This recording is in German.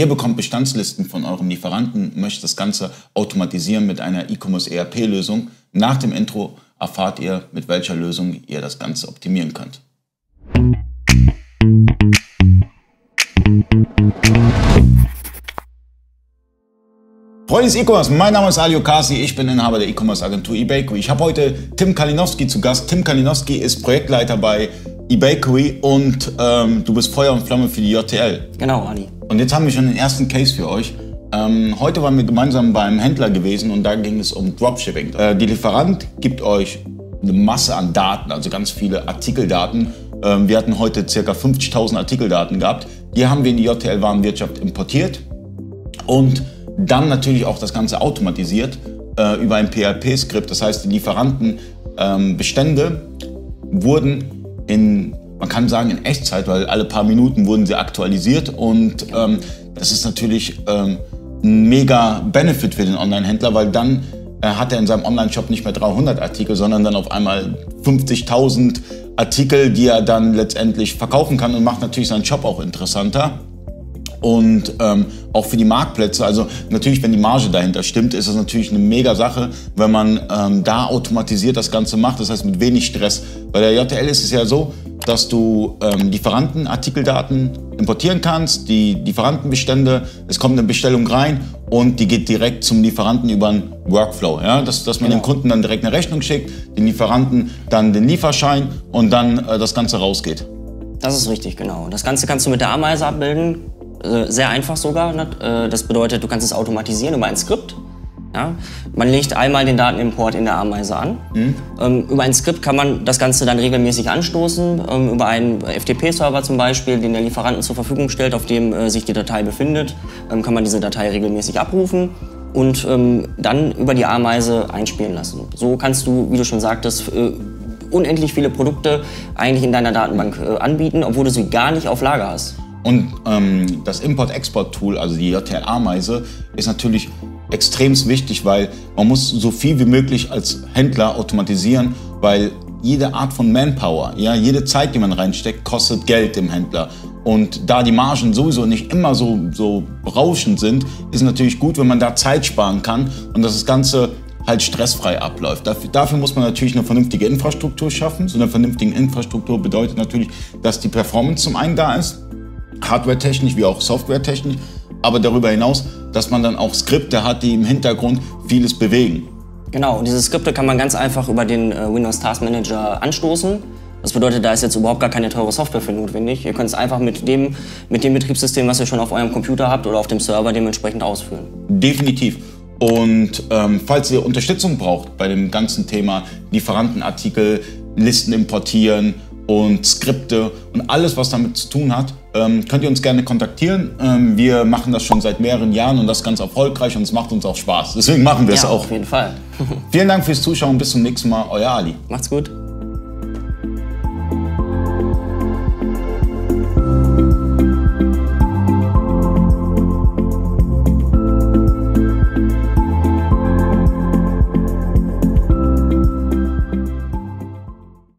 Ihr bekommt Bestandslisten von eurem Lieferanten, möchtet das Ganze automatisieren mit einer E-Commerce ERP-Lösung. Nach dem Intro erfahrt ihr, mit welcher Lösung ihr das Ganze optimieren könnt. Freunde des E-Commerce, mein Name ist Ali Okasi, ich bin Inhaber der E-Commerce Agentur eBakery. Ich habe heute Tim Kalinowski zu Gast. Tim Kalinowski ist Projektleiter bei eBakery und ähm, du bist Feuer und Flamme für die JTL. Genau, Ali. Und jetzt haben wir schon den ersten Case für euch. Ähm, heute waren wir gemeinsam beim Händler gewesen und da ging es um Dropshipping. Äh, die Lieferant gibt euch eine Masse an Daten, also ganz viele Artikeldaten. Ähm, wir hatten heute ca. 50.000 Artikeldaten gehabt. Die haben wir in die JTL-Warenwirtschaft importiert und dann natürlich auch das Ganze automatisiert äh, über ein PHP-Skript. Das heißt, die Lieferantenbestände ähm, wurden in, man kann sagen, in Echtzeit, weil alle paar Minuten wurden sie aktualisiert. Und ähm, das ist natürlich ähm, ein mega Benefit für den Online-Händler, weil dann äh, hat er in seinem Online-Shop nicht mehr 300 Artikel, sondern dann auf einmal 50.000 Artikel, die er dann letztendlich verkaufen kann und macht natürlich seinen Shop auch interessanter und ähm, auch für die Marktplätze. Also natürlich, wenn die Marge dahinter stimmt, ist das natürlich eine mega Sache, wenn man ähm, da automatisiert das Ganze macht. Das heißt mit wenig Stress. Bei der JTL ist es ja so, dass du ähm, Lieferanten, Artikeldaten importieren kannst, die Lieferantenbestände, es kommt eine Bestellung rein und die geht direkt zum Lieferanten über einen Workflow. Ja? Dass, dass man genau. dem Kunden dann direkt eine Rechnung schickt, den Lieferanten dann den Lieferschein und dann äh, das Ganze rausgeht. Das ist richtig, genau. Das Ganze kannst du mit der Ameise abbilden. Äh, sehr einfach sogar. Ne? Äh, das bedeutet, du kannst es automatisieren über ein Skript. Ja? Man legt einmal den Datenimport in der Ameise an. Mhm. Ähm, über ein Skript kann man das Ganze dann regelmäßig anstoßen. Ähm, über einen FTP-Server zum Beispiel, den der Lieferanten zur Verfügung stellt, auf dem äh, sich die Datei befindet, ähm, kann man diese Datei regelmäßig abrufen und dann über die Ameise einspielen lassen. So kannst du, wie du schon sagtest, unendlich viele Produkte eigentlich in deiner Datenbank anbieten, obwohl du sie gar nicht auf Lager hast. Und ähm, das Import-Export-Tool, also die JTL-Ameise, ist natürlich extrem wichtig, weil man muss so viel wie möglich als Händler automatisieren, weil jede Art von Manpower, ja, jede Zeit, die man reinsteckt, kostet Geld dem Händler. Und da die Margen sowieso nicht immer so, so berauschend sind, ist natürlich gut, wenn man da Zeit sparen kann und dass das Ganze halt stressfrei abläuft. Dafür, dafür, muss man natürlich eine vernünftige Infrastruktur schaffen. So eine vernünftige Infrastruktur bedeutet natürlich, dass die Performance zum einen da ist hardware-technisch wie auch software-technisch, aber darüber hinaus, dass man dann auch Skripte hat, die im Hintergrund vieles bewegen. Genau, und diese Skripte kann man ganz einfach über den äh, Windows Task Manager anstoßen. Das bedeutet, da ist jetzt überhaupt gar keine teure Software für notwendig. Ihr könnt es einfach mit dem, mit dem Betriebssystem, was ihr schon auf eurem Computer habt oder auf dem Server dementsprechend ausführen. Definitiv. Und ähm, falls ihr Unterstützung braucht bei dem ganzen Thema Lieferantenartikel, Listen importieren und Skripte und alles, was damit zu tun hat, ähm, könnt ihr uns gerne kontaktieren. Ähm, wir machen das schon seit mehreren Jahren und das ganz erfolgreich und es macht uns auch Spaß. Deswegen machen wir es ja, auch. Auf jeden Fall. Vielen Dank fürs Zuschauen. Bis zum nächsten Mal. Euer Ali. Macht's gut.